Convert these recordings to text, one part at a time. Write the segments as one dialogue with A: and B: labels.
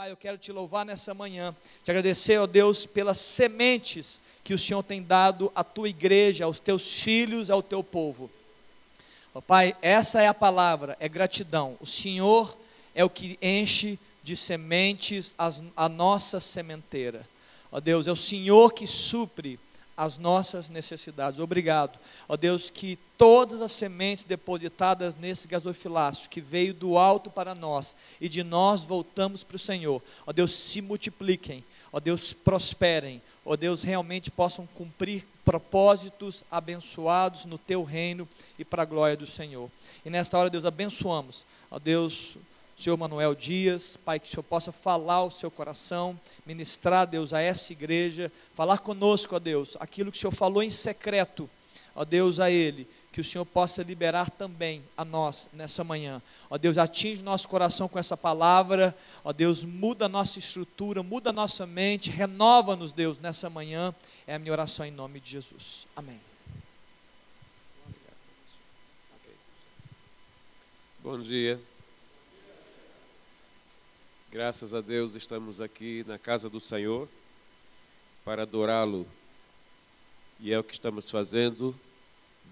A: Pai, eu quero te louvar nessa manhã, te agradecer, ó Deus, pelas sementes que o Senhor tem dado à tua igreja, aos teus filhos, ao teu povo. Ó Pai, essa é a palavra, é gratidão. O Senhor é o que enche de sementes a nossa sementeira. Ó Deus, é o Senhor que supre as nossas necessidades. Obrigado. Ó Deus, que todas as sementes depositadas nesse gasofilácio que veio do alto para nós e de nós voltamos para o Senhor, ó Deus, se multipliquem, ó Deus, prosperem, ó Deus, realmente possam cumprir propósitos abençoados no teu reino e para a glória do Senhor. E nesta hora, Deus, abençoamos, ó Deus, Senhor Manuel Dias, Pai, que o Senhor possa falar ao seu coração, ministrar, Deus, a essa igreja, falar conosco, ó Deus, aquilo que o Senhor falou em secreto, ó Deus, a Ele, que o Senhor possa liberar também a nós nessa manhã. Ó Deus, atinge nosso coração com essa palavra, ó Deus, muda a nossa estrutura, muda a nossa mente, renova-nos, Deus, nessa manhã, é a minha oração em nome de Jesus. Amém.
B: Bom dia. Graças a Deus estamos aqui na casa do Senhor para adorá-lo. E é o que estamos fazendo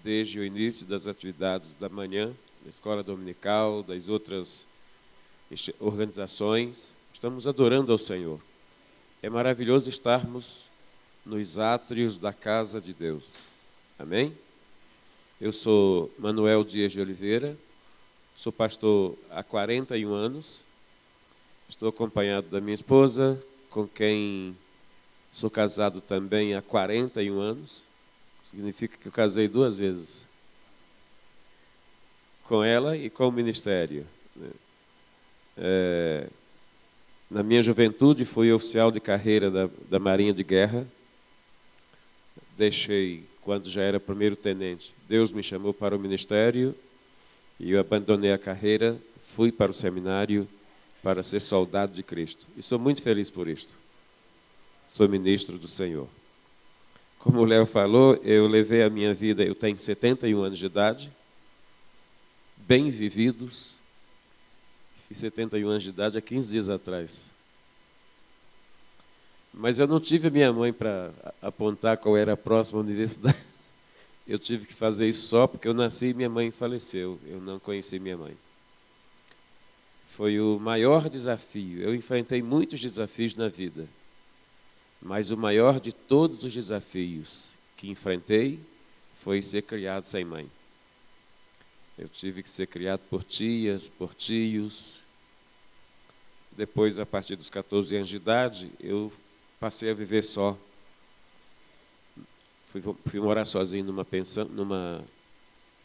B: desde o início das atividades da manhã, da escola dominical, das outras organizações. Estamos adorando ao Senhor. É maravilhoso estarmos nos átrios da casa de Deus. Amém? Eu sou Manuel Dias de Oliveira, sou pastor há 41 anos Estou acompanhado da minha esposa, com quem sou casado também há 41 anos. Significa que eu casei duas vezes. Com ela e com o ministério. Né? É, na minha juventude, fui oficial de carreira da, da Marinha de Guerra. Deixei, quando já era primeiro-tenente, Deus me chamou para o ministério e eu abandonei a carreira, fui para o seminário para ser soldado de Cristo. E sou muito feliz por isto. Sou ministro do Senhor. Como o Léo falou, eu levei a minha vida, eu tenho 71 anos de idade, bem vividos. Fiz 71 anos de idade há 15 dias atrás. Mas eu não tive a minha mãe para apontar qual era a próxima universidade. Eu tive que fazer isso só porque eu nasci e minha mãe faleceu. Eu não conheci minha mãe foi o maior desafio. Eu enfrentei muitos desafios na vida, mas o maior de todos os desafios que enfrentei foi ser criado sem mãe. Eu tive que ser criado por tias, por tios. Depois, a partir dos 14 anos de idade, eu passei a viver só. Fui, fui morar sozinho numa pensão, numa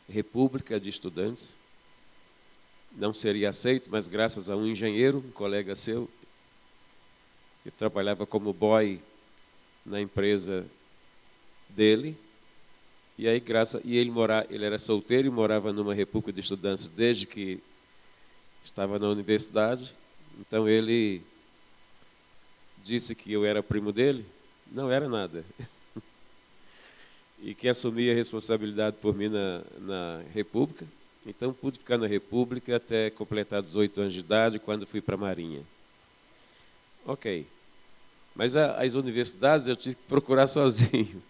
B: república de estudantes não seria aceito, mas graças a um engenheiro, um colega seu, que trabalhava como boy na empresa dele, e aí graça e ele mora, ele era solteiro e morava numa república de estudantes desde que estava na universidade. Então ele disse que eu era primo dele, não era nada. e que assumia a responsabilidade por mim na, na república. Então pude ficar na República até completar 18 anos de idade, quando fui para a Marinha. Ok. Mas a, as universidades eu tive que procurar sozinho.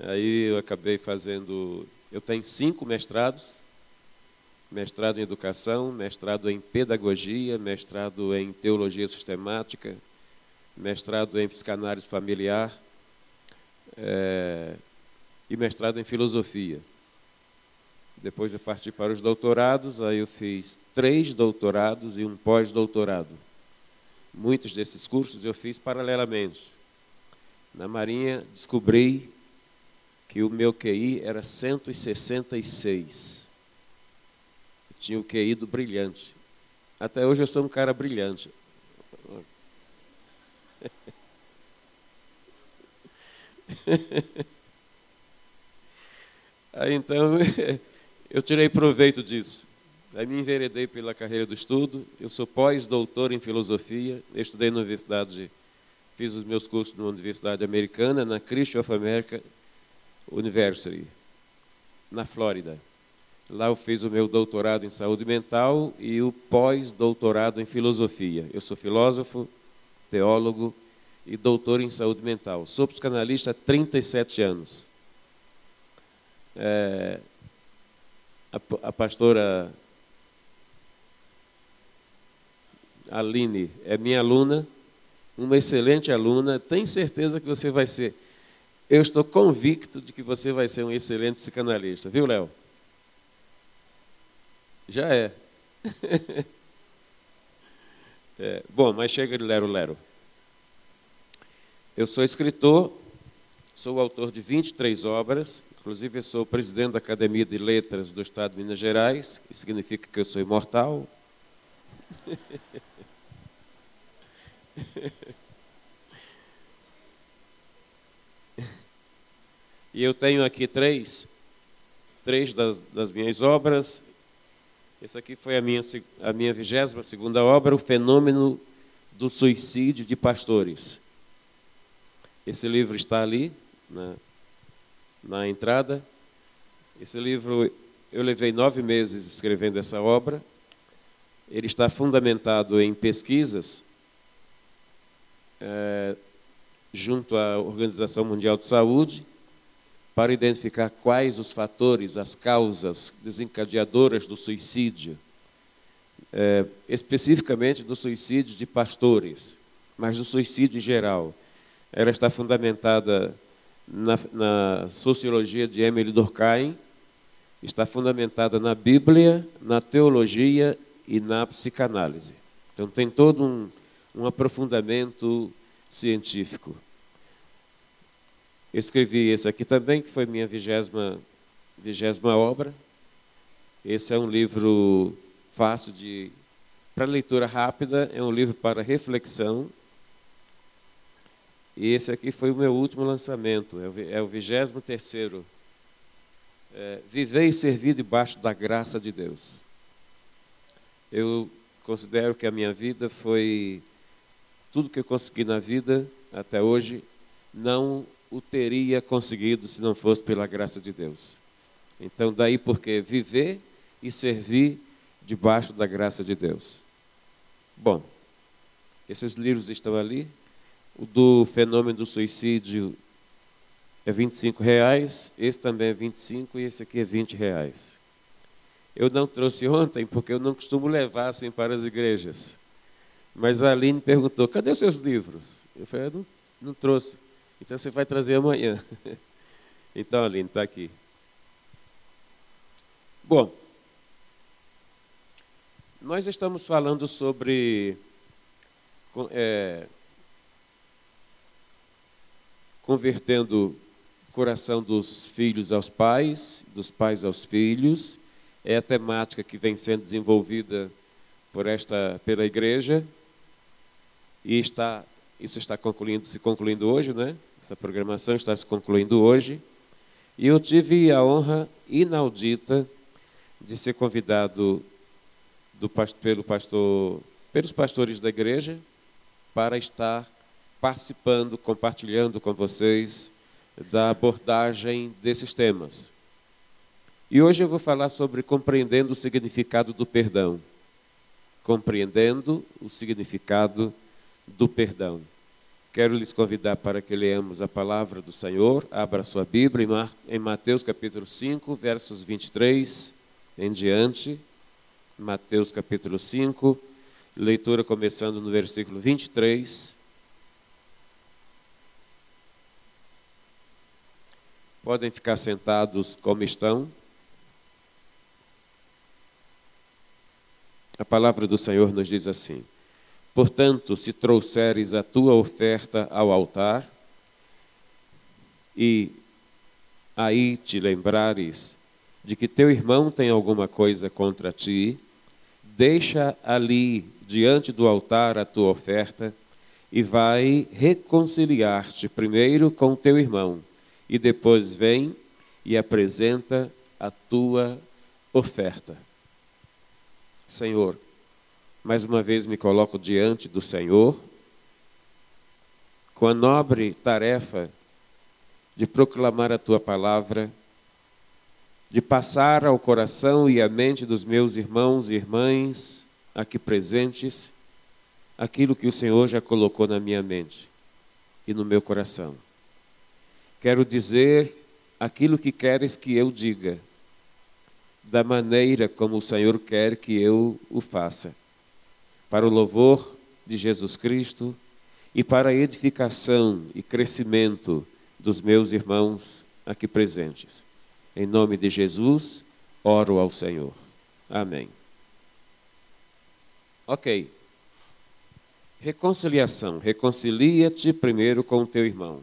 B: Aí eu acabei fazendo. Eu tenho cinco mestrados: mestrado em educação, mestrado em pedagogia, mestrado em teologia sistemática, mestrado em psicanálise familiar é, e mestrado em filosofia. Depois eu parti para os doutorados, aí eu fiz três doutorados e um pós-doutorado. Muitos desses cursos eu fiz paralelamente. Na Marinha descobri que o meu QI era 166. Eu tinha o QI do brilhante. Até hoje eu sou um cara brilhante. Aí então eu tirei proveito disso. Aí me enveredei pela carreira do estudo. Eu sou pós-doutor em filosofia. Estudei na universidade, fiz os meus cursos na Universidade Americana, na Christian of America University, na Flórida. Lá eu fiz o meu doutorado em saúde mental e o pós-doutorado em filosofia. Eu sou filósofo, teólogo e doutor em saúde mental. Sou psicanalista há 37 anos. É, a, a pastora Aline é minha aluna, uma excelente aluna. Tenho certeza que você vai ser. Eu estou convicto de que você vai ser um excelente psicanalista, viu, Léo? Já é. é. Bom, mas chega de lero-lero. Eu sou escritor, sou autor de 23 obras, inclusive eu sou presidente da Academia de Letras do Estado de Minas Gerais, que significa que eu sou imortal. e eu tenho aqui três, três das, das minhas obras, essa aqui foi a minha, a minha 22 segunda obra, O Fenômeno do Suicídio de Pastores. Esse livro está ali, na, na entrada. Esse livro, eu levei nove meses escrevendo essa obra. Ele está fundamentado em pesquisas é, junto à Organização Mundial de Saúde, para identificar quais os fatores, as causas desencadeadoras do suicídio, é, especificamente do suicídio de pastores, mas do suicídio em geral. Ela está fundamentada na, na sociologia de Emily Durkheim, está fundamentada na Bíblia, na teologia e na psicanálise. Então tem todo um, um aprofundamento científico. Eu escrevi esse aqui também, que foi minha vigésima, vigésima obra. Esse é um livro fácil de para leitura rápida, é um livro para reflexão. E esse aqui foi o meu último lançamento, é o é vigésimo terceiro. É, Viver e servir debaixo da graça de Deus. Eu considero que a minha vida foi tudo que eu consegui na vida até hoje não o teria conseguido se não fosse pela graça de Deus. Então, daí porque viver e servir debaixo da graça de Deus. Bom, esses livros estão ali. O do fenômeno do suicídio é 25 reais, esse também é 25 e esse aqui é 20 reais. Eu não trouxe ontem porque eu não costumo levar assim para as igrejas. Mas a Aline perguntou: cadê os seus livros? Eu falei: não, não trouxe. Então você vai trazer amanhã. Então, Aline, está aqui. Bom, nós estamos falando sobre é, convertendo o coração dos filhos aos pais, dos pais aos filhos. É a temática que vem sendo desenvolvida por esta pela igreja e está isso está concluindo, se concluindo hoje, né? Essa programação está se concluindo hoje. E eu tive a honra inaudita de ser convidado do, pelo pastor, pelos pastores da igreja para estar participando, compartilhando com vocês da abordagem desses temas. E hoje eu vou falar sobre compreendendo o significado do perdão. Compreendendo o significado do perdão. Quero lhes convidar para que leamos a palavra do Senhor. Abra sua Bíblia em Mateus capítulo 5, versos 23 em diante. Mateus capítulo 5, leitura começando no versículo 23. Podem ficar sentados como estão. A palavra do Senhor nos diz assim: Portanto, se trouxeres a tua oferta ao altar e aí te lembrares de que teu irmão tem alguma coisa contra ti, deixa ali diante do altar a tua oferta e vai reconciliar-te primeiro com teu irmão e depois vem e apresenta a tua oferta. Senhor, mais uma vez me coloco diante do Senhor com a nobre tarefa de proclamar a tua palavra de passar ao coração e à mente dos meus irmãos e irmãs aqui presentes aquilo que o Senhor já colocou na minha mente e no meu coração. Quero dizer aquilo que queres que eu diga, da maneira como o Senhor quer que eu o faça, para o louvor de Jesus Cristo e para a edificação e crescimento dos meus irmãos aqui presentes. Em nome de Jesus, oro ao Senhor. Amém. Ok. Reconciliação. Reconcilia-te primeiro com o teu irmão.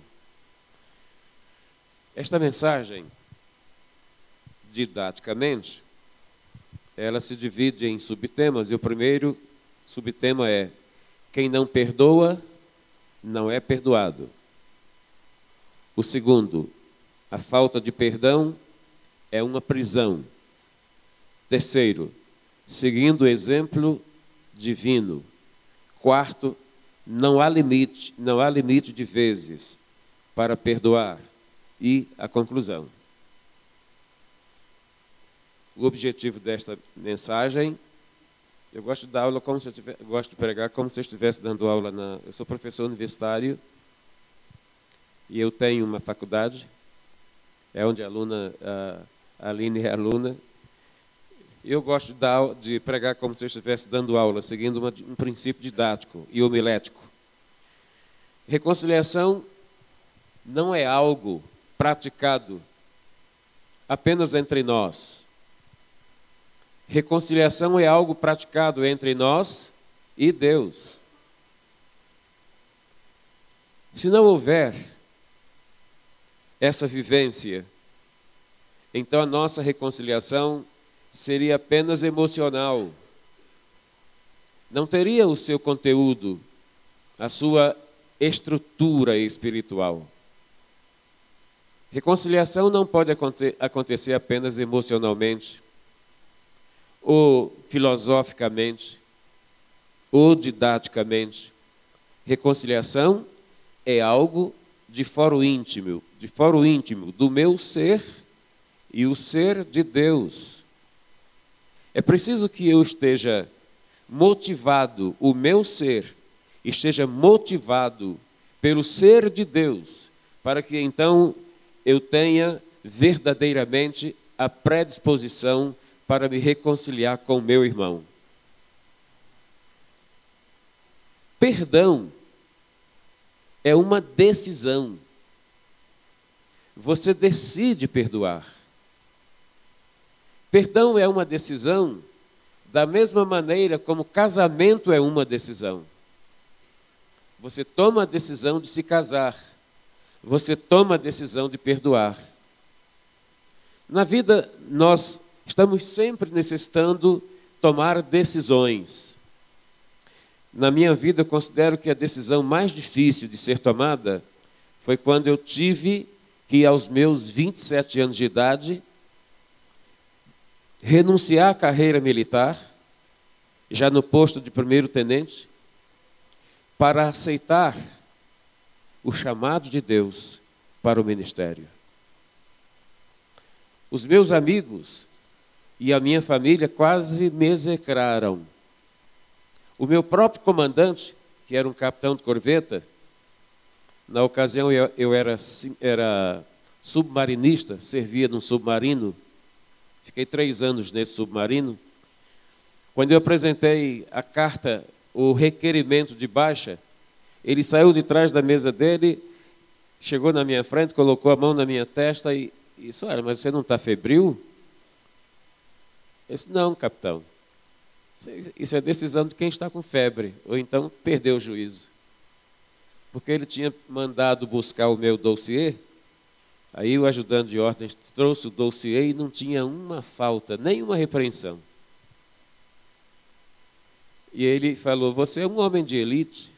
B: Esta mensagem, didaticamente, ela se divide em subtemas, e o primeiro subtema é: quem não perdoa, não é perdoado. O segundo, a falta de perdão é uma prisão. Terceiro, seguindo o exemplo divino. Quarto, não há limite, não há limite de vezes para perdoar. E a conclusão. O objetivo desta mensagem, eu gosto de dar aula como se eu tivesse, gosto de pregar como se eu estivesse dando aula na, eu sou professor universitário e eu tenho uma faculdade, é onde a aluna a Aline é aluna. Eu gosto de, dar, de pregar como se eu estivesse dando aula, seguindo uma, um princípio didático e homilético. Reconciliação não é algo praticado apenas entre nós. Reconciliação é algo praticado entre nós e Deus. Se não houver essa vivência, então a nossa reconciliação seria apenas emocional. Não teria o seu conteúdo, a sua estrutura espiritual. Reconciliação não pode acontecer apenas emocionalmente, ou filosoficamente, ou didaticamente. Reconciliação é algo de foro íntimo, de foro íntimo do meu ser e o ser de Deus. É preciso que eu esteja motivado, o meu ser esteja motivado pelo ser de Deus, para que então eu tenha verdadeiramente a predisposição para me reconciliar com meu irmão. Perdão é uma decisão. Você decide perdoar. Perdão é uma decisão da mesma maneira como casamento é uma decisão. Você toma a decisão de se casar você toma a decisão de perdoar. Na vida, nós estamos sempre necessitando tomar decisões. Na minha vida, eu considero que a decisão mais difícil de ser tomada foi quando eu tive que, aos meus 27 anos de idade, renunciar à carreira militar, já no posto de primeiro-tenente, para aceitar o chamado de Deus para o ministério. Os meus amigos e a minha família quase me execraram. O meu próprio comandante, que era um capitão de corveta, na ocasião eu, eu era, era submarinista, servia num submarino, fiquei três anos nesse submarino. Quando eu apresentei a carta, o requerimento de baixa, ele saiu de trás da mesa dele, chegou na minha frente, colocou a mão na minha testa e disse: Olha, mas você não está febril? Eu disse: Não, capitão. Isso é decisão de quem está com febre, ou então perdeu o juízo. Porque ele tinha mandado buscar o meu dossiê, aí o ajudante de ordens trouxe o dossiê e não tinha uma falta, nem uma repreensão. E ele falou: Você é um homem de elite,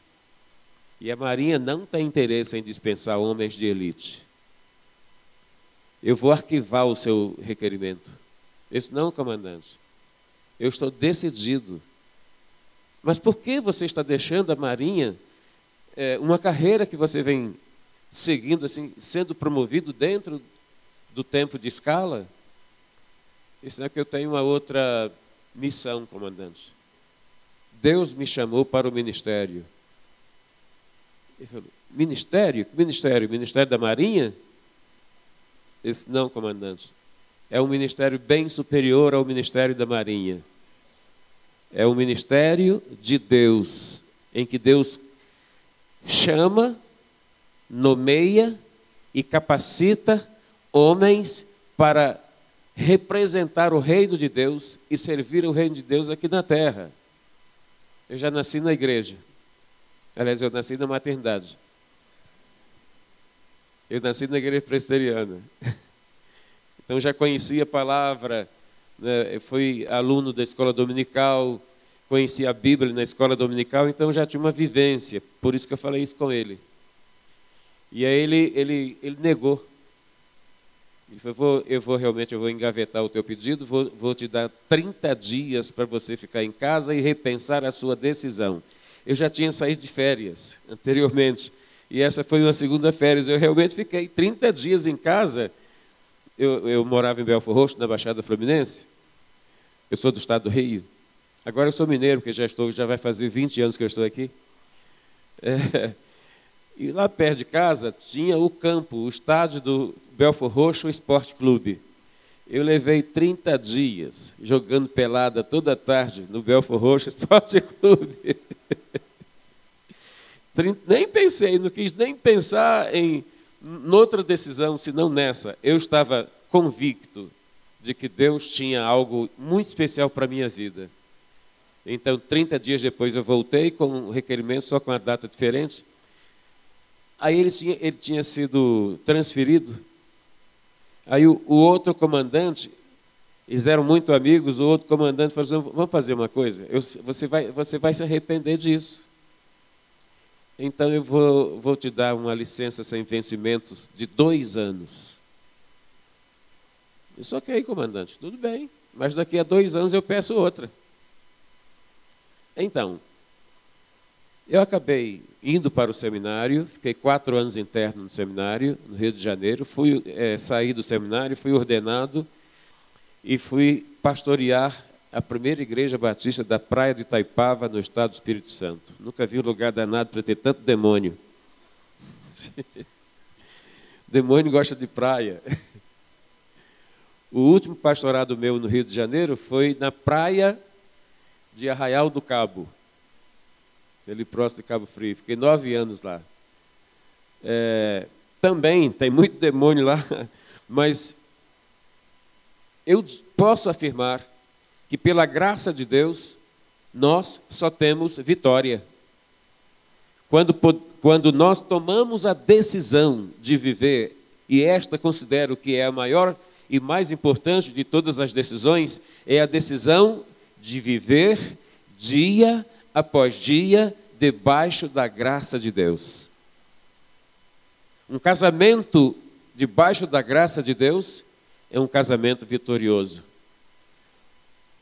B: e a Marinha não tem interesse em dispensar homens de elite. Eu vou arquivar o seu requerimento. Esse não, comandante. Eu estou decidido. Mas por que você está deixando a Marinha é, uma carreira que você vem seguindo, assim, sendo promovido dentro do tempo de escala? Isso é que eu tenho uma outra missão, comandante. Deus me chamou para o ministério. Ele falou, ministério? Que ministério? Ministério da Marinha? Disse, não, comandante. É um ministério bem superior ao ministério da Marinha. É o ministério de Deus, em que Deus chama, nomeia e capacita homens para representar o reino de Deus e servir o reino de Deus aqui na terra. Eu já nasci na igreja. Aliás, eu nasci na maternidade. Eu nasci na igreja presbiteriana. Então já conhecia a palavra, né? eu fui aluno da escola dominical, conheci a Bíblia na escola dominical, então já tinha uma vivência. Por isso que eu falei isso com ele. E aí ele, ele, ele negou. Ele falou, vou, eu vou realmente eu vou engavetar o teu pedido, vou, vou te dar 30 dias para você ficar em casa e repensar a sua decisão. Eu já tinha saído de férias anteriormente, e essa foi uma segunda férias. Eu realmente fiquei 30 dias em casa. Eu, eu morava em Belfor Roxo, na Baixada Fluminense. Eu sou do estado do Rio. Agora eu sou mineiro, porque já estou, já vai fazer 20 anos que eu estou aqui. É, e lá perto de casa tinha o campo, o estádio do Belfor Roxo Esporte Clube. Eu levei 30 dias jogando pelada toda tarde no Belfor Roxo Esporte Clube. nem pensei, não quis nem pensar em noutra decisão, senão nessa. Eu estava convicto de que Deus tinha algo muito especial para a minha vida. Então, 30 dias depois eu voltei com um requerimento, só com uma data diferente. Aí ele tinha, ele tinha sido transferido. Aí o, o, outro comandante, eles eram muito amigos, o outro comandante falou assim, vamos fazer uma coisa, eu, você, vai, você vai se arrepender disso. Então eu vou, vou te dar uma licença sem vencimentos de dois anos. Isso ok, comandante, tudo bem. Mas daqui a dois anos eu peço outra. Então, eu acabei indo para o seminário, fiquei quatro anos interno no seminário, no Rio de Janeiro, fui é, saí do seminário, fui ordenado e fui pastorear a primeira igreja batista da praia de Itaipava, no estado do Espírito Santo. Nunca vi um lugar danado para ter tanto demônio. demônio gosta de praia. O último pastorado meu no Rio de Janeiro foi na praia de Arraial do Cabo ali próximo de Cabo Frio. Fiquei nove anos lá. É, também tem muito demônio lá, mas eu posso afirmar que pela graça de Deus nós só temos vitória. Quando, quando nós tomamos a decisão de viver, e esta considero que é a maior e mais importante de todas as decisões, é a decisão de viver dia após dia debaixo da graça de Deus. Um casamento debaixo da graça de Deus é um casamento vitorioso.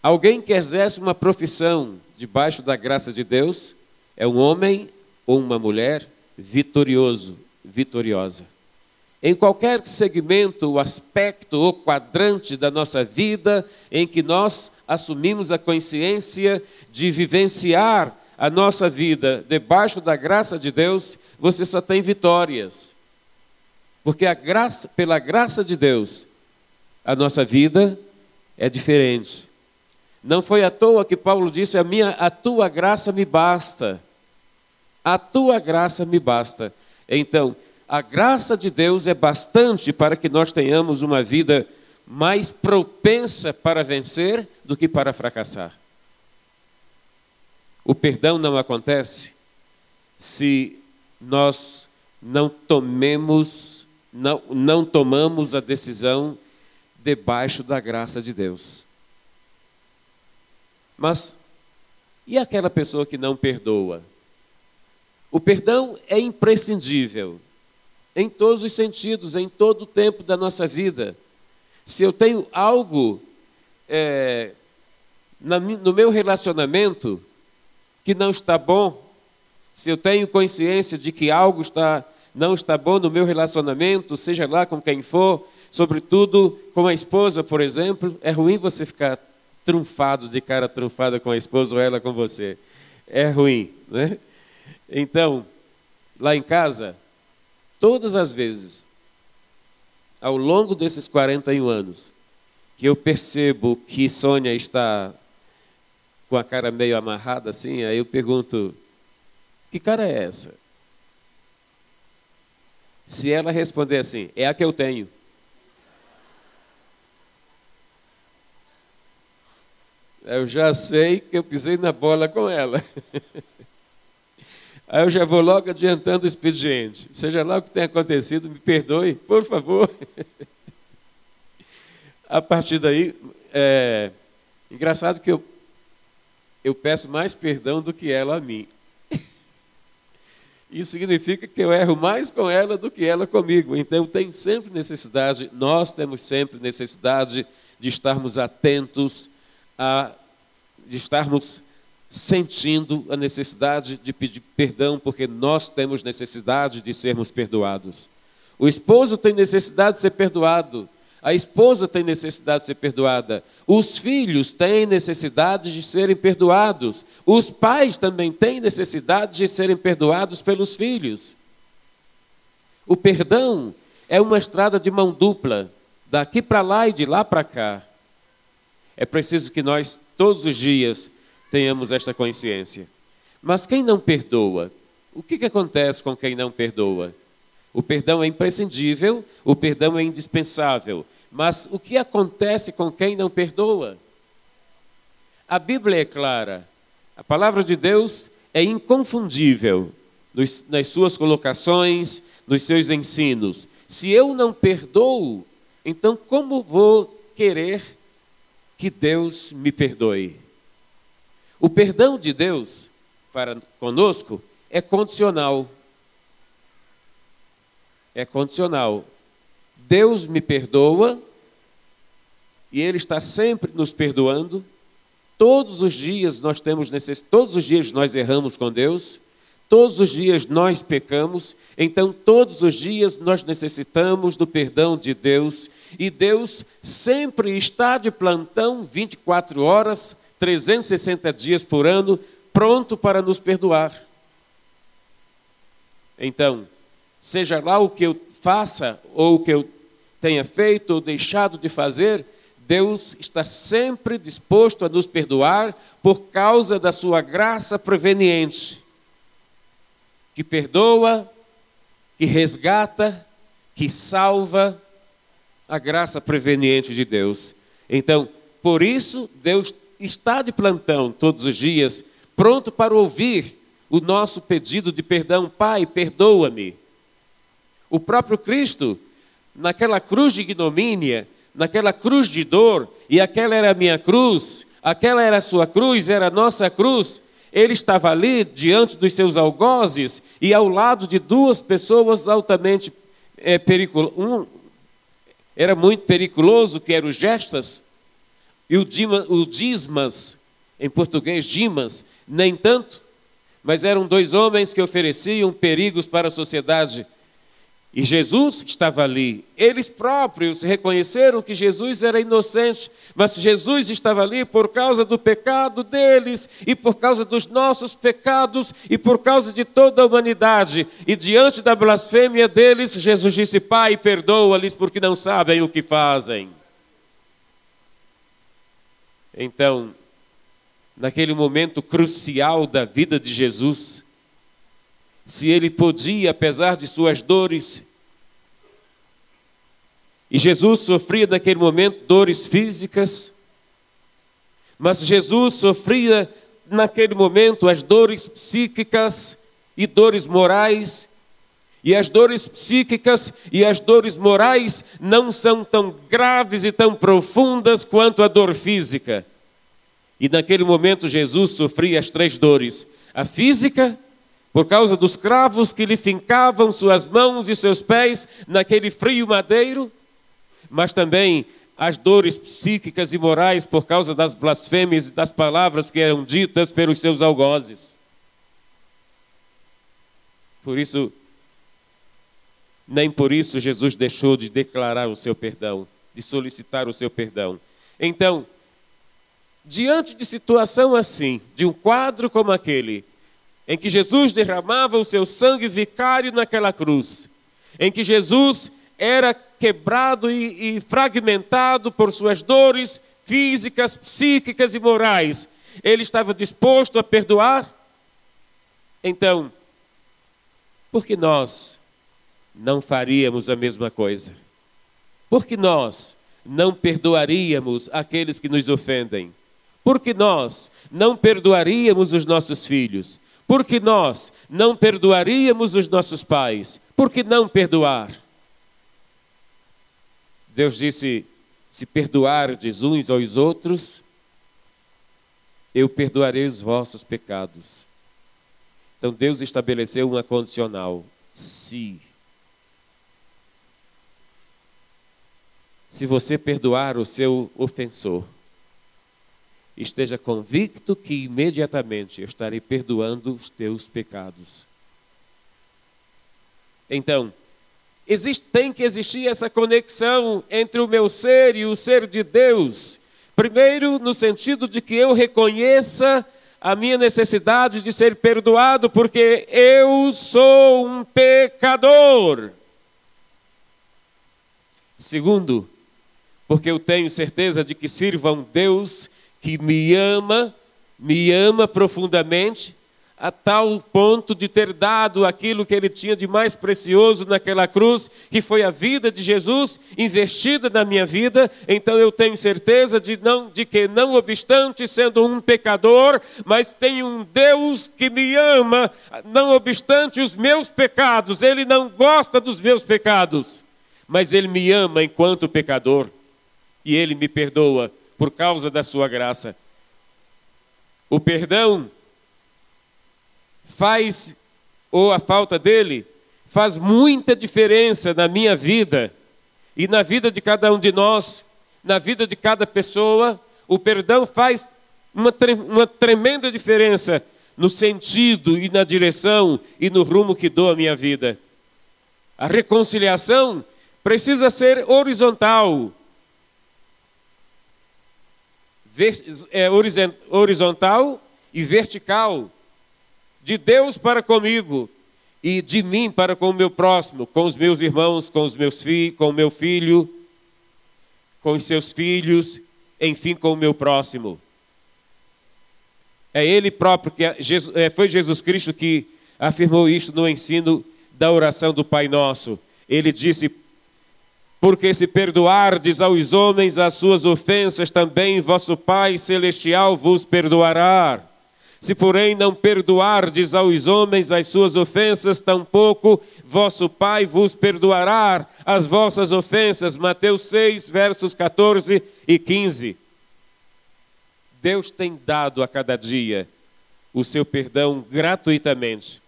B: Alguém que exerce uma profissão debaixo da graça de Deus é um homem ou uma mulher vitorioso, vitoriosa. Em qualquer segmento, aspecto ou quadrante da nossa vida em que nós assumimos a consciência de vivenciar a nossa vida debaixo da graça de Deus, você só tem vitórias. Porque graça, pela graça de Deus, a nossa vida é diferente. Não foi à toa que Paulo disse: "A minha, a tua graça me basta". A tua graça me basta. Então, a graça de Deus é bastante para que nós tenhamos uma vida mais propensa para vencer do que para fracassar. O perdão não acontece se nós não tomemos, não, não tomamos a decisão debaixo da graça de Deus. Mas e aquela pessoa que não perdoa? O perdão é imprescindível em todos os sentidos, em todo o tempo da nossa vida. Se eu tenho algo é, na, no meu relacionamento que não está bom, se eu tenho consciência de que algo está, não está bom no meu relacionamento, seja lá com quem for, sobretudo com a esposa, por exemplo. É ruim você ficar trunfado, de cara trunfada com a esposa ou ela com você. É ruim, né? Então, lá em casa, todas as vezes, ao longo desses 41 anos, que eu percebo que Sônia está com a cara meio amarrada assim, aí eu pergunto: que cara é essa? Se ela responder assim, é a que eu tenho. Eu já sei que eu pisei na bola com ela. Aí eu já vou logo adiantando o expediente. Seja lá o que tenha acontecido, me perdoe, por favor. A partir daí, é engraçado que eu, eu peço mais perdão do que ela a mim. Isso significa que eu erro mais com ela do que ela comigo. Então, tem sempre necessidade, nós temos sempre necessidade de estarmos atentos, a, de estarmos sentindo a necessidade de pedir perdão, porque nós temos necessidade de sermos perdoados. O esposo tem necessidade de ser perdoado. A esposa tem necessidade de ser perdoada. Os filhos têm necessidade de serem perdoados. Os pais também têm necessidade de serem perdoados pelos filhos. O perdão é uma estrada de mão dupla, daqui para lá e de lá para cá. É preciso que nós, todos os dias, tenhamos esta consciência. Mas quem não perdoa? O que, que acontece com quem não perdoa? O perdão é imprescindível, o perdão é indispensável. Mas o que acontece com quem não perdoa? A Bíblia é clara, a palavra de Deus é inconfundível nas suas colocações, nos seus ensinos. Se eu não perdoo, então como vou querer que Deus me perdoe? O perdão de Deus para conosco é condicional é condicional. Deus me perdoa e Ele está sempre nos perdoando. Todos os dias nós temos necess... todos os dias nós erramos com Deus, todos os dias nós pecamos, então todos os dias nós necessitamos do perdão de Deus e Deus sempre está de plantão 24 horas, 360 dias por ano, pronto para nos perdoar. Então, seja lá o que eu faça ou o que eu tenha feito ou deixado de fazer, Deus está sempre disposto a nos perdoar por causa da sua graça proveniente, que perdoa, que resgata, que salva a graça proveniente de Deus. Então, por isso, Deus está de plantão todos os dias, pronto para ouvir o nosso pedido de perdão. Pai, perdoa-me. O próprio Cristo, naquela cruz de ignomínia, naquela cruz de dor, e aquela era a minha cruz, aquela era a sua cruz, era a nossa cruz. Ele estava ali diante dos seus algozes e ao lado de duas pessoas altamente é, periculosas. Um era muito periculoso, que era o Gestas, e o, Dima, o Dismas, em português, Dimas, nem tanto, mas eram dois homens que ofereciam perigos para a sociedade e Jesus estava ali. Eles próprios reconheceram que Jesus era inocente, mas Jesus estava ali por causa do pecado deles e por causa dos nossos pecados e por causa de toda a humanidade. E diante da blasfêmia deles, Jesus disse: Pai, perdoa-lhes porque não sabem o que fazem. Então, naquele momento crucial da vida de Jesus, se ele podia, apesar de suas dores, e Jesus sofria naquele momento dores físicas, mas Jesus sofria naquele momento as dores psíquicas e dores morais. E as dores psíquicas e as dores morais não são tão graves e tão profundas quanto a dor física. E naquele momento Jesus sofria as três dores: a física, por causa dos cravos que lhe fincavam suas mãos e seus pés naquele frio madeiro, mas também as dores psíquicas e morais por causa das blasfêmias e das palavras que eram ditas pelos seus algozes. Por isso, Nem por isso Jesus deixou de declarar o seu perdão, de solicitar o seu perdão. Então, diante de situação assim, de um quadro como aquele, em que Jesus derramava o seu sangue vicário naquela cruz, em que Jesus era quebrado e, e fragmentado por suas dores físicas, psíquicas e morais, ele estava disposto a perdoar? Então, por que nós não faríamos a mesma coisa? Por que nós não perdoaríamos aqueles que nos ofendem? Por que nós não perdoaríamos os nossos filhos? Por que nós não perdoaríamos os nossos pais? Por que não perdoar? Deus disse: se perdoardes uns aos outros, eu perdoarei os vossos pecados. Então Deus estabeleceu uma condicional: se. Se você perdoar o seu ofensor, esteja convicto que imediatamente eu estarei perdoando os teus pecados. Então, existe, tem que existir essa conexão entre o meu ser e o ser de Deus. Primeiro, no sentido de que eu reconheça a minha necessidade de ser perdoado, porque eu sou um pecador. Segundo, porque eu tenho certeza de que sirva um Deus que me ama, me ama profundamente, a tal ponto de ter dado aquilo que ele tinha de mais precioso naquela cruz, que foi a vida de Jesus investida na minha vida. Então eu tenho certeza de não de que não obstante sendo um pecador, mas tenho um Deus que me ama, não obstante os meus pecados. Ele não gosta dos meus pecados, mas ele me ama enquanto pecador e ele me perdoa por causa da sua graça. O perdão faz, ou a falta dele, faz muita diferença na minha vida e na vida de cada um de nós, na vida de cada pessoa. O perdão faz uma, uma tremenda diferença no sentido e na direção e no rumo que dou à minha vida. A reconciliação precisa ser horizontal, é, horizontal e vertical, de Deus para comigo e de mim para com o meu próximo, com os meus irmãos, com os meus filhos, com o meu filho, com os seus filhos, enfim, com o meu próximo. É Ele próprio que é, foi Jesus Cristo que afirmou isto no ensino da oração do Pai Nosso. Ele disse: porque se perdoardes aos homens as suas ofensas, também vosso Pai Celestial vos perdoará. Se, porém, não perdoardes aos homens as suas ofensas, tampouco vosso Pai vos perdoará as vossas ofensas. Mateus 6, versos 14 e 15. Deus tem dado a cada dia o seu perdão gratuitamente,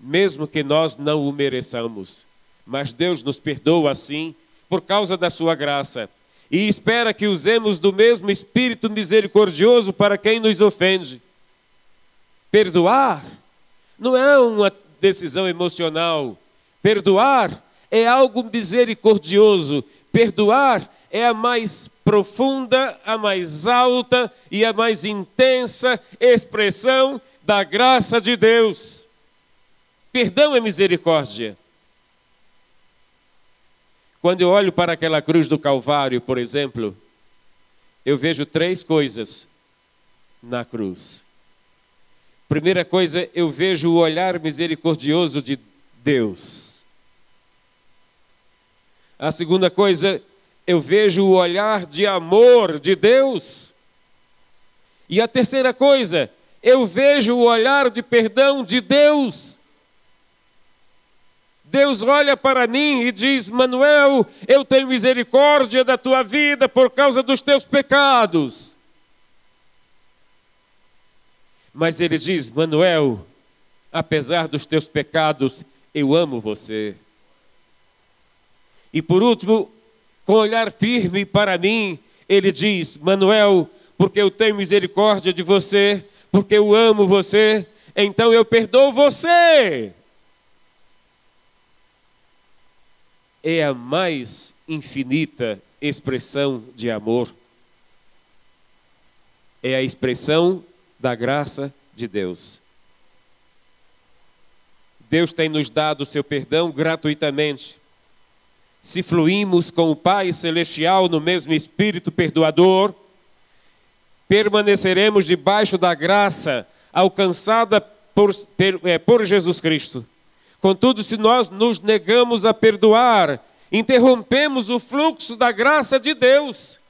B: mesmo que nós não o mereçamos. Mas Deus nos perdoa assim por causa da sua graça. E espera que usemos do mesmo espírito misericordioso para quem nos ofende. Perdoar não é uma decisão emocional. Perdoar é algo misericordioso. Perdoar é a mais profunda, a mais alta e a mais intensa expressão da graça de Deus. Perdão é misericórdia. Quando eu olho para aquela cruz do Calvário, por exemplo, eu vejo três coisas na cruz. Primeira coisa, eu vejo o olhar misericordioso de Deus. A segunda coisa, eu vejo o olhar de amor de Deus. E a terceira coisa, eu vejo o olhar de perdão de Deus. Deus olha para mim e diz: Manuel, eu tenho misericórdia da tua vida por causa dos teus pecados. Mas ele diz: Manuel, apesar dos teus pecados, eu amo você. E por último, com olhar firme para mim, ele diz: Manuel, porque eu tenho misericórdia de você, porque eu amo você, então eu perdoo você. É a mais infinita expressão de amor. É a expressão da graça de Deus. Deus tem nos dado o seu perdão gratuitamente. Se fluímos com o Pai Celestial no mesmo Espírito perdoador, permaneceremos debaixo da graça alcançada por, é, por Jesus Cristo. Contudo, se nós nos negamos a perdoar, interrompemos o fluxo da graça de Deus.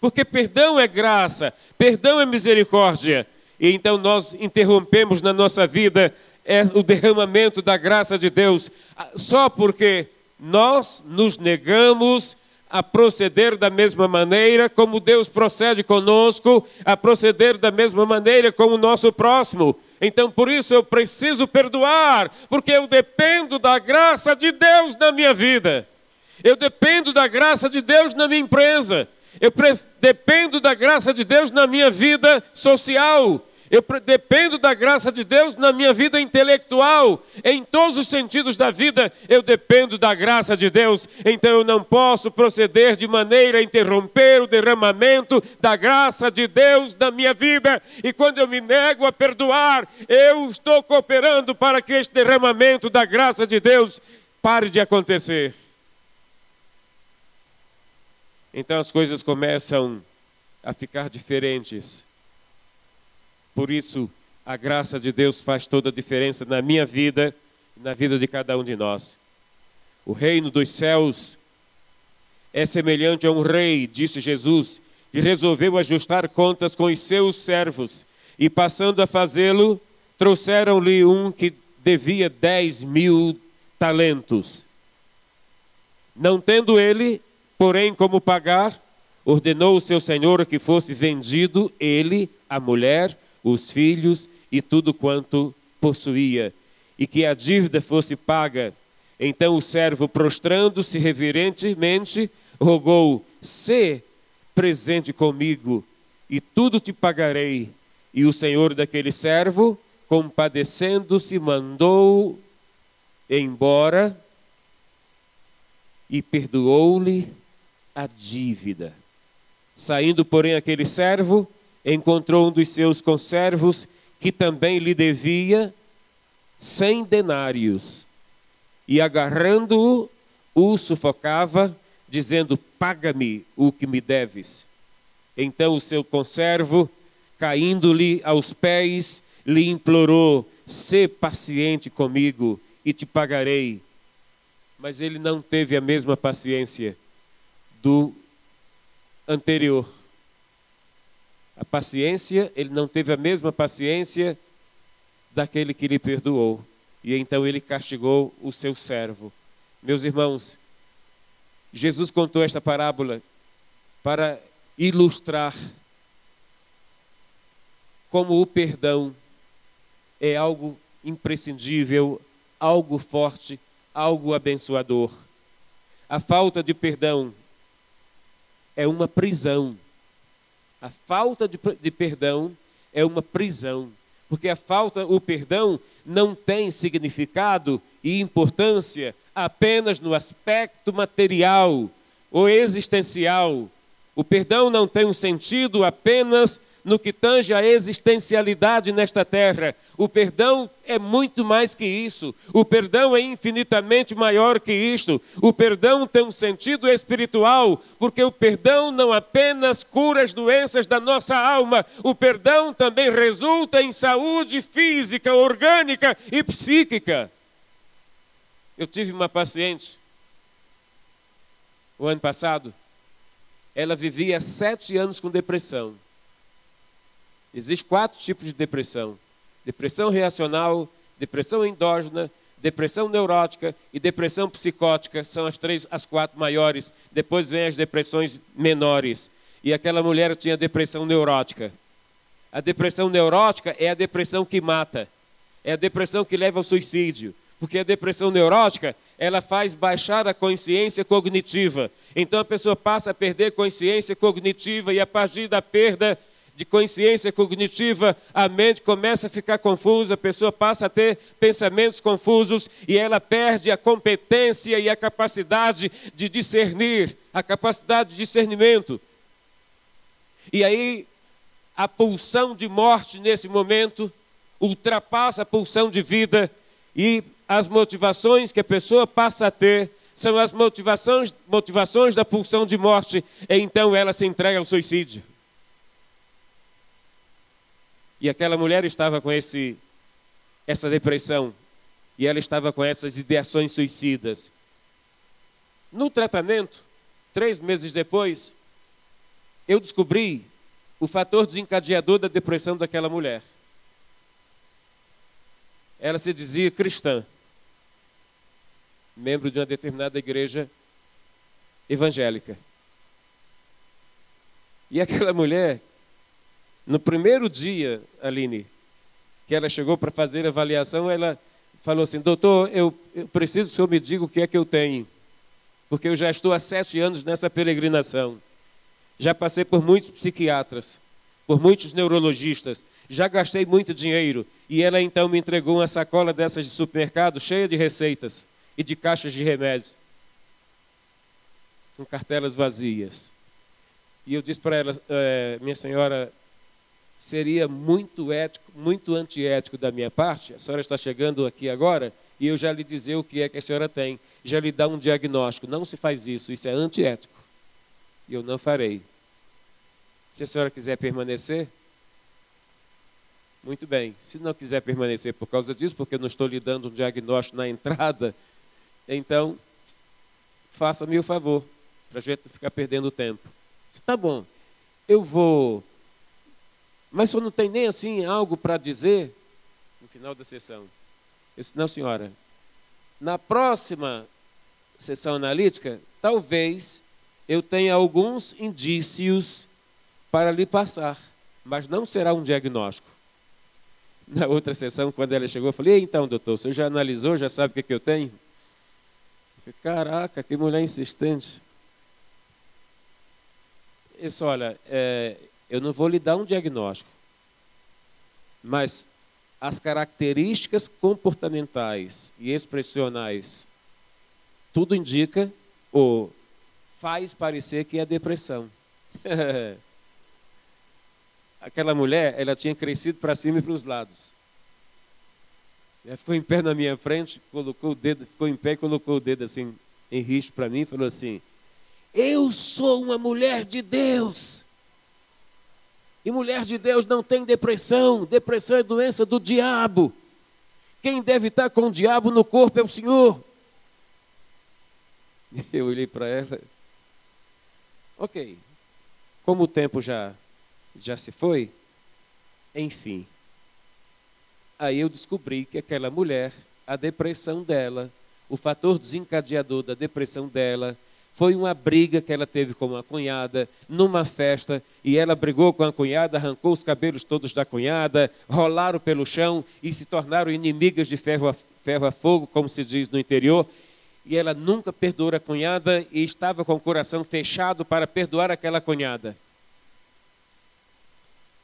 B: Porque perdão é graça, perdão é misericórdia. E então nós interrompemos na nossa vida é, o derramamento da graça de Deus, só porque nós nos negamos a proceder da mesma maneira como Deus procede conosco, a proceder da mesma maneira com o nosso próximo. Então, por isso eu preciso perdoar, porque eu dependo da graça de Deus na minha vida. Eu dependo da graça de Deus na minha empresa. Eu dependo da graça de Deus na minha vida social. Eu dependo da graça de Deus na minha vida intelectual, em todos os sentidos da vida, eu dependo da graça de Deus. Então eu não posso proceder de maneira a interromper o derramamento da graça de Deus na minha vida. E quando eu me nego a perdoar, eu estou cooperando para que este derramamento da graça de Deus pare de acontecer. Então as coisas começam a ficar diferentes por isso, a graça de Deus faz toda a diferença na minha vida e na vida de cada um de nós. O reino dos céus é semelhante a um rei, disse Jesus, que resolveu ajustar contas com os seus servos. E passando a fazê-lo, trouxeram-lhe um que devia dez mil talentos. Não tendo ele, porém, como pagar, ordenou o seu senhor que fosse vendido, ele, a mulher, os filhos e tudo quanto possuía, e que a dívida fosse paga. Então o servo, prostrando-se reverentemente, rogou: Se presente comigo, e tudo te pagarei. E o senhor daquele servo, compadecendo-se, mandou embora e perdoou-lhe a dívida. Saindo, porém, aquele servo, encontrou um dos seus conservos que também lhe devia cem denários. E agarrando-o, o sufocava, dizendo: Paga-me o que me deves. Então o seu conservo, caindo-lhe aos pés, lhe implorou: Sê paciente comigo e te pagarei. Mas ele não teve a mesma paciência do anterior a paciência, ele não teve a mesma paciência daquele que lhe perdoou. E então ele castigou o seu servo. Meus irmãos, Jesus contou esta parábola para ilustrar como o perdão é algo imprescindível, algo forte, algo abençoador. A falta de perdão é uma prisão a falta de, de perdão é uma prisão, porque a falta, o perdão não tem significado e importância apenas no aspecto material ou existencial. O perdão não tem um sentido apenas no que tange a existencialidade nesta terra. O perdão é muito mais que isso. O perdão é infinitamente maior que isto. O perdão tem um sentido espiritual, porque o perdão não apenas cura as doenças da nossa alma, o perdão também resulta em saúde física, orgânica e psíquica. Eu tive uma paciente o ano passado. Ela vivia sete anos com depressão. Existem quatro tipos de depressão: depressão reacional, depressão endógena, depressão neurótica e depressão psicótica. São as três, as quatro maiores. Depois vem as depressões menores. E aquela mulher tinha depressão neurótica. A depressão neurótica é a depressão que mata. É a depressão que leva ao suicídio. Porque a depressão neurótica, ela faz baixar a consciência cognitiva. Então a pessoa passa a perder consciência cognitiva e a partir da perda de consciência cognitiva, a mente começa a ficar confusa, a pessoa passa a ter pensamentos confusos e ela perde a competência e a capacidade de discernir, a capacidade de discernimento. E aí a pulsão de morte nesse momento ultrapassa a pulsão de vida e as motivações que a pessoa passa a ter são as motivações, motivações da pulsão de morte, e então ela se entrega ao suicídio. E aquela mulher estava com esse, essa depressão, e ela estava com essas ideações suicidas. No tratamento, três meses depois, eu descobri o fator desencadeador da depressão daquela mulher. Ela se dizia cristã membro de uma determinada igreja evangélica. E aquela mulher, no primeiro dia, Aline, que ela chegou para fazer a avaliação, ela falou assim: Doutor, eu, eu preciso que o senhor me diga o que é que eu tenho, porque eu já estou há sete anos nessa peregrinação. Já passei por muitos psiquiatras, por muitos neurologistas, já gastei muito dinheiro. E ela então me entregou uma sacola dessas de supermercado cheia de receitas e de caixas de remédios, com cartelas vazias. E eu disse para ela, é, minha senhora, seria muito ético, muito antiético da minha parte, a senhora está chegando aqui agora, e eu já lhe dizer o que é que a senhora tem, já lhe dar um diagnóstico. Não se faz isso, isso é antiético. E eu não farei. Se a senhora quiser permanecer, muito bem. Se não quiser permanecer por causa disso, porque eu não estou lhe dando um diagnóstico na entrada, então, faça-me o favor, para a gente ficar perdendo tempo. Tá bom, eu vou. Mas só não tem nem assim algo para dizer no final da sessão. Eu disse, não, senhora. Na próxima sessão analítica, talvez eu tenha alguns indícios para lhe passar, mas não será um diagnóstico. Na outra sessão, quando ela chegou, eu falei: então, doutor, você já analisou, já sabe o que, é que eu tenho? Caraca, que mulher insistente. Isso, olha, é, eu não vou lhe dar um diagnóstico, mas as características comportamentais e expressionais, tudo indica ou faz parecer que é depressão. Aquela mulher, ela tinha crescido para cima e para os lados. Ela ficou em pé na minha frente, colocou o dedo, ficou em pé e colocou o dedo assim em risco para mim e falou assim: Eu sou uma mulher de Deus. E mulher de Deus não tem depressão, depressão é doença do diabo. Quem deve estar com o diabo no corpo é o Senhor. Eu olhei para ela. Ok. Como o tempo já, já se foi, enfim, Aí eu descobri que aquela mulher, a depressão dela, o fator desencadeador da depressão dela, foi uma briga que ela teve com uma cunhada numa festa e ela brigou com a cunhada, arrancou os cabelos todos da cunhada, rolaram pelo chão e se tornaram inimigas de ferro a, ferro a fogo, como se diz no interior. E ela nunca perdoou a cunhada e estava com o coração fechado para perdoar aquela cunhada.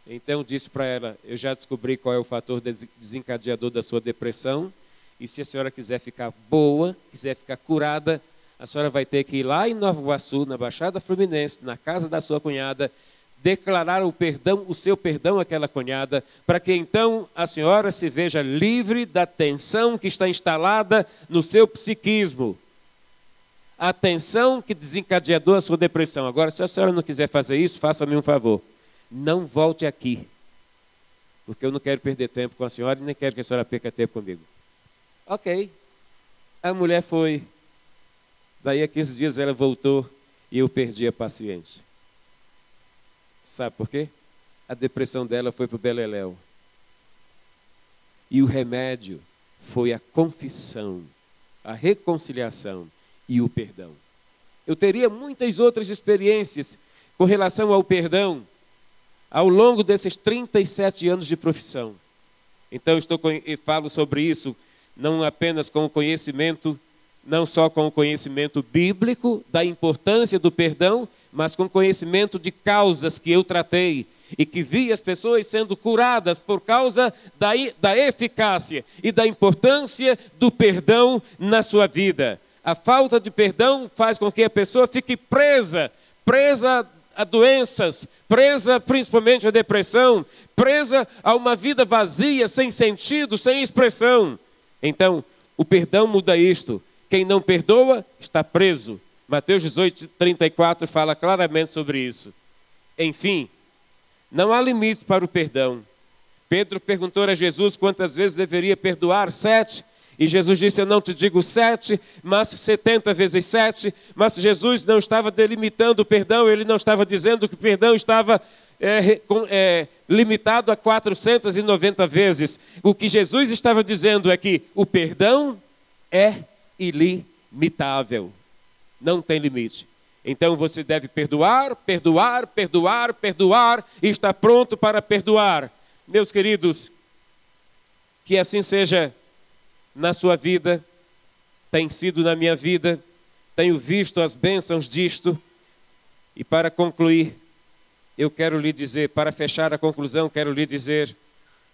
B: Então disse para ela: Eu já descobri qual é o fator desencadeador da sua depressão. E se a senhora quiser ficar boa, quiser ficar curada, a senhora vai ter que ir lá em Nova Iguaçu, na Baixada Fluminense, na casa da sua cunhada, declarar o perdão, o seu perdão àquela cunhada, para que então a senhora se veja livre da tensão que está instalada no seu psiquismo. A tensão que desencadeou a sua depressão. Agora, se a senhora não quiser fazer isso, faça-me um favor não volte aqui, porque eu não quero perder tempo com a senhora e nem quero que a senhora perca tempo comigo. Ok. A mulher foi. Daí a 15 dias ela voltou e eu perdi a paciente. Sabe por quê? A depressão dela foi para o Beleléu. E o remédio foi a confissão, a reconciliação e o perdão. Eu teria muitas outras experiências com relação ao perdão, ao longo desses 37 anos de profissão. Então, estou falo sobre isso não apenas com o conhecimento, não só com o conhecimento bíblico da importância do perdão, mas com conhecimento de causas que eu tratei e que via as pessoas sendo curadas por causa da, da eficácia e da importância do perdão na sua vida. A falta de perdão faz com que a pessoa fique presa, presa a doenças, presa principalmente à depressão, presa a uma vida vazia, sem sentido, sem expressão. Então, o perdão muda isto. Quem não perdoa está preso. Mateus 18, 34 fala claramente sobre isso. Enfim, não há limites para o perdão. Pedro perguntou a Jesus quantas vezes deveria perdoar. Sete. E Jesus disse: Eu não te digo sete, mas setenta vezes sete. Mas Jesus não estava delimitando o perdão, ele não estava dizendo que o perdão estava é, é, limitado a 490 vezes. O que Jesus estava dizendo é que o perdão é ilimitável, não tem limite. Então você deve perdoar, perdoar, perdoar, perdoar e está pronto para perdoar. Meus queridos, que assim seja na sua vida, tem sido na minha vida, tenho visto as bênçãos disto. E para concluir, eu quero lhe dizer, para fechar a conclusão, quero lhe dizer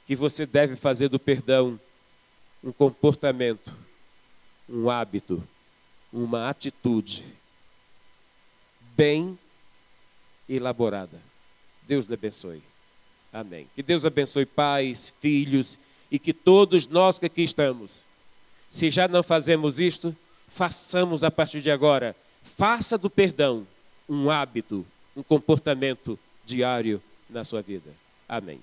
B: que você deve fazer do perdão um comportamento, um hábito, uma atitude bem elaborada. Deus lhe abençoe. Amém. Que Deus abençoe pais, filhos e que todos nós que aqui estamos, se já não fazemos isto, façamos a partir de agora. Faça do perdão um hábito, um comportamento diário na sua vida. Amém.